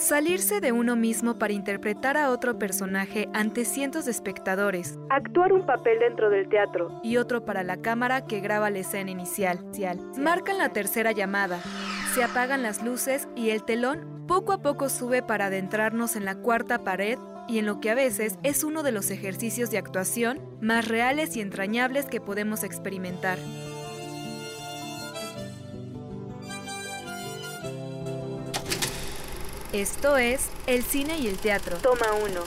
Salirse de uno mismo para interpretar a otro personaje ante cientos de espectadores. Actuar un papel dentro del teatro. Y otro para la cámara que graba la escena inicial. Marcan la tercera llamada. Se apagan las luces y el telón poco a poco sube para adentrarnos en la cuarta pared y en lo que a veces es uno de los ejercicios de actuación más reales y entrañables que podemos experimentar. Esto es el cine y el teatro. Toma uno.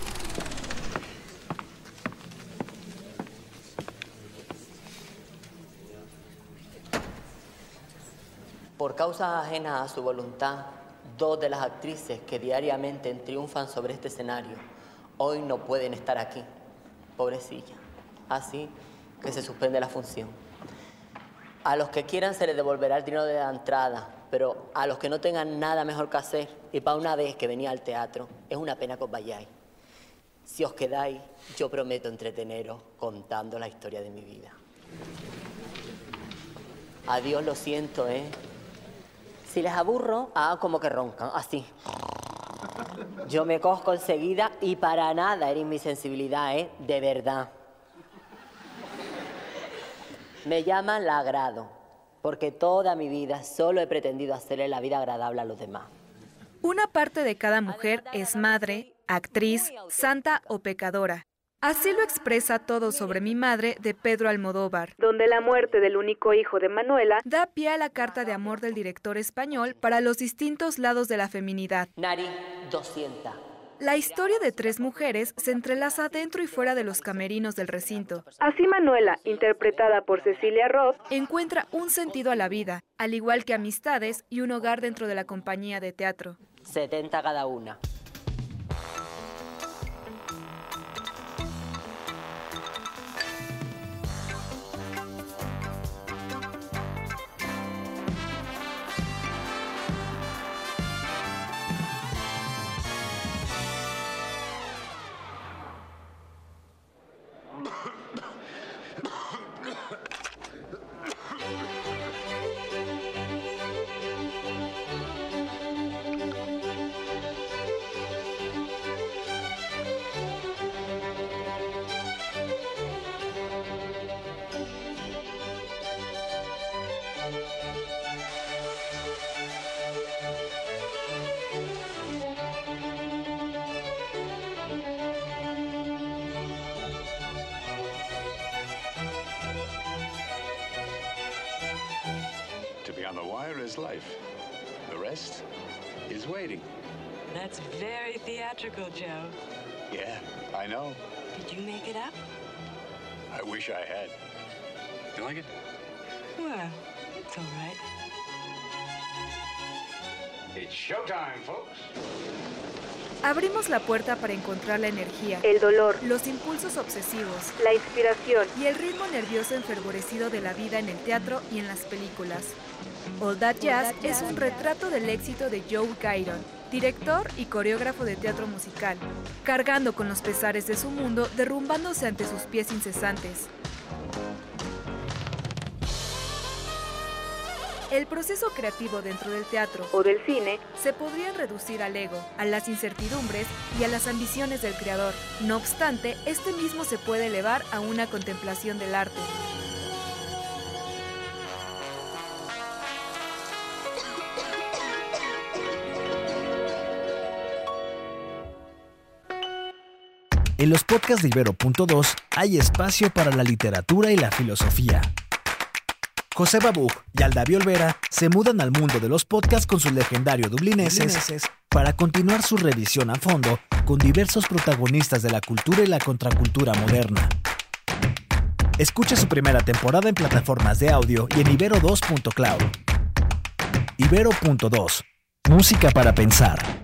Por causas ajenas a su voluntad, dos de las actrices que diariamente triunfan sobre este escenario hoy no pueden estar aquí. Pobrecilla. Así que se suspende la función. A los que quieran se les devolverá el dinero de la entrada, pero a los que no tengan nada mejor que hacer, y para una vez que venía al teatro, es una pena que os vayáis. Si os quedáis, yo prometo entreteneros contando la historia de mi vida. Adiós, lo siento, ¿eh? Si les aburro, hagan como que roncan, así. Yo me cojo enseguida y para nada eres mi sensibilidad, ¿eh? De verdad. Me llaman la agrado, porque toda mi vida solo he pretendido hacerle la vida agradable a los demás. Una parte de cada mujer es madre, actriz, santa o pecadora. Así lo expresa todo sobre mi madre de Pedro Almodóvar, donde la muerte del único hijo de Manuela da pie a la carta de amor del director español para los distintos lados de la feminidad. Nari 200. La historia de tres mujeres se entrelaza dentro y fuera de los camerinos del recinto. Así Manuela, interpretada por Cecilia Roth, encuentra un sentido a la vida, al igual que amistades y un hogar dentro de la compañía de teatro. 70 cada una. Life. The rest is waiting. That's very theatrical, Joe. Yeah, I know. Did you make it up? I wish I had. Do you like it? Well, it's all right. It's showtime, folks. Abrimos la puerta para encontrar la energía, el dolor, los impulsos obsesivos, la inspiración y el ritmo nervioso enfervorecido de la vida en el teatro y en las películas. All That Jazz es un retrato del éxito de Joe Guyton, director y coreógrafo de teatro musical, cargando con los pesares de su mundo, derrumbándose ante sus pies incesantes. El proceso creativo dentro del teatro o del cine se podría reducir al ego, a las incertidumbres y a las ambiciones del creador. No obstante, este mismo se puede elevar a una contemplación del arte. En los podcasts de Ibero.2 hay espacio para la literatura y la filosofía. José Babú y Aldavi Olvera se mudan al mundo de los podcasts con su legendario dublineses para continuar su revisión a fondo con diversos protagonistas de la cultura y la contracultura moderna. Escucha su primera temporada en plataformas de audio y en ibero2.cloud. Ibero.2. Música para pensar.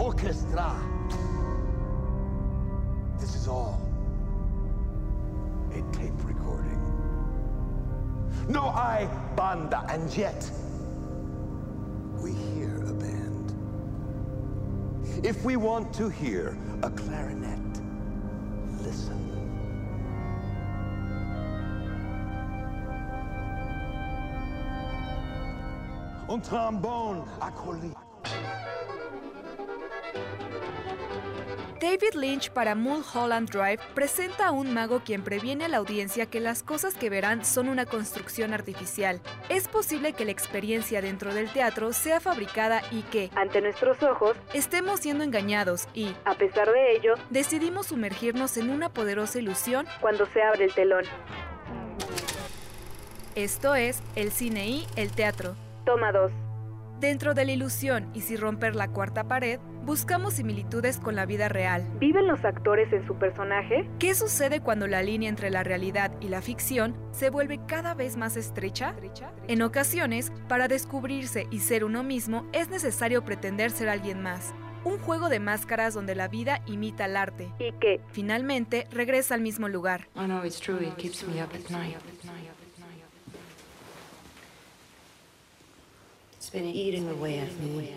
Orchestra. This is all a tape recording. No I banda, and yet we hear a band. If we want to hear a clarinet, listen. Un trombone acolyte. David Lynch para Mulholland Drive presenta a un mago quien previene a la audiencia que las cosas que verán son una construcción artificial. Es posible que la experiencia dentro del teatro sea fabricada y que, Ante nuestros ojos, estemos siendo engañados y, a pesar de ello, decidimos sumergirnos en una poderosa ilusión. cuando se abre el telón. Esto es el cine y el teatro. Toma 2. Dentro de la ilusión y sin romper la cuarta pared, buscamos similitudes con la vida real. ¿Viven los actores en su personaje? ¿Qué sucede cuando la línea entre la realidad y la ficción se vuelve cada vez más estrecha? En ocasiones, para descubrirse y ser uno mismo es necesario pretender ser alguien más. Un juego de máscaras donde la vida imita al arte. ¿Y qué? Finalmente, regresa al mismo lugar. I know it's true. It keeps me up at night. It's been eating away at me.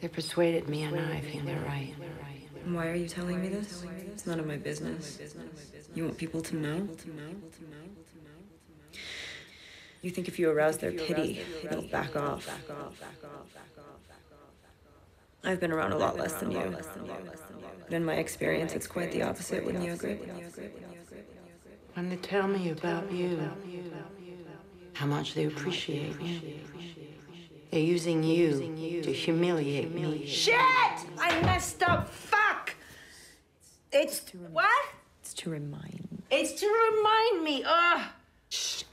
They persuaded me, and I feel they're right. Why are you telling me this? It's none of my business. You want people to know? You think if you arouse their pity, they'll back off. I've been around a lot less than you. But in my experience, it's quite the opposite, wouldn't you agree? When they tell me about you, how much they appreciate you. They're using you to humiliate me. Shit! I messed up. Fuck! It's what? It's to remind It's to remind me. Ugh. Shh.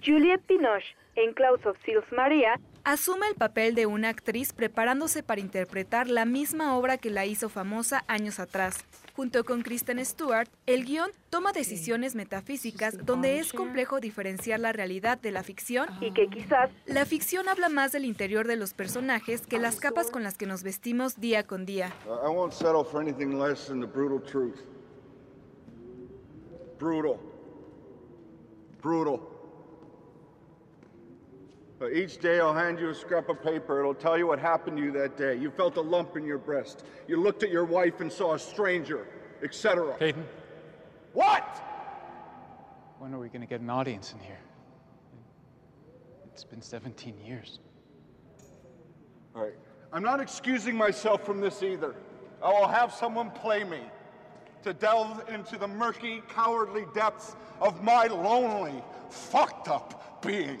Juliette Binoche, en Klaus of Sils Maria, Asume el papel de una actriz preparándose para interpretar la misma obra que la hizo famosa años atrás. Junto con Kristen Stewart, el guion toma decisiones metafísicas donde es complejo diferenciar la realidad de la ficción y que quizás La ficción habla más del interior de los personajes que las capas con las que nos vestimos día con día. I won't Uh, each day I'll hand you a scrap of paper. It'll tell you what happened to you that day. You felt a lump in your breast. You looked at your wife and saw a stranger, etc. Caden, What? when are we going to get an audience in here? It's been 17 years. All right. I'm not excusing myself from this either. I will have someone play me to delve into the murky, cowardly depths of my lonely, fucked up being.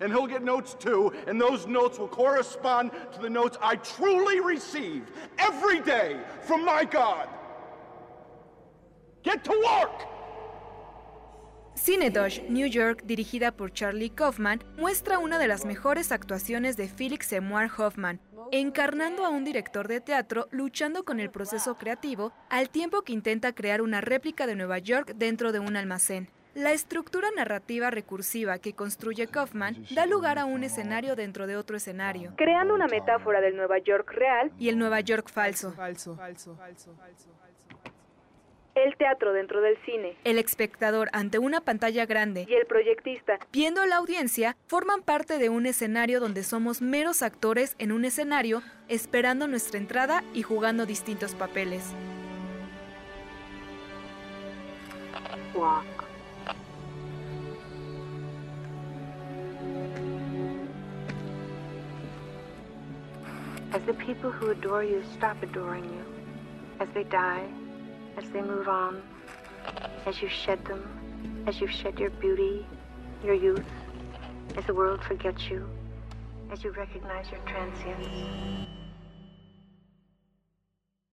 And he'll get notes too, and those notes will correspond to the notes I truly receive every day from my God. Get to work! Cinedosh New York, dirigida por Charlie Kaufman, muestra una de las mejores actuaciones de Felix Seymour Hoffman, encarnando a un director de teatro luchando con el proceso creativo al tiempo que intenta crear una réplica de Nueva York dentro de un almacén. La estructura narrativa recursiva que construye Kaufman da lugar a un escenario dentro de otro escenario. Creando una metáfora del Nueva York real, y el Nueva York falso. el teatro dentro del cine. El espectador ante una pantalla grande y el proyectista, viendo a la audiencia forman parte de un escenario donde somos meros actores en un escenario esperando nuestra entrada y jugando distintos papeles. As the people who adore you stop adoring you, as they die, as they move on, as you shed them, as you shed your beauty, your youth, as the world forgets you, as you recognize your transience,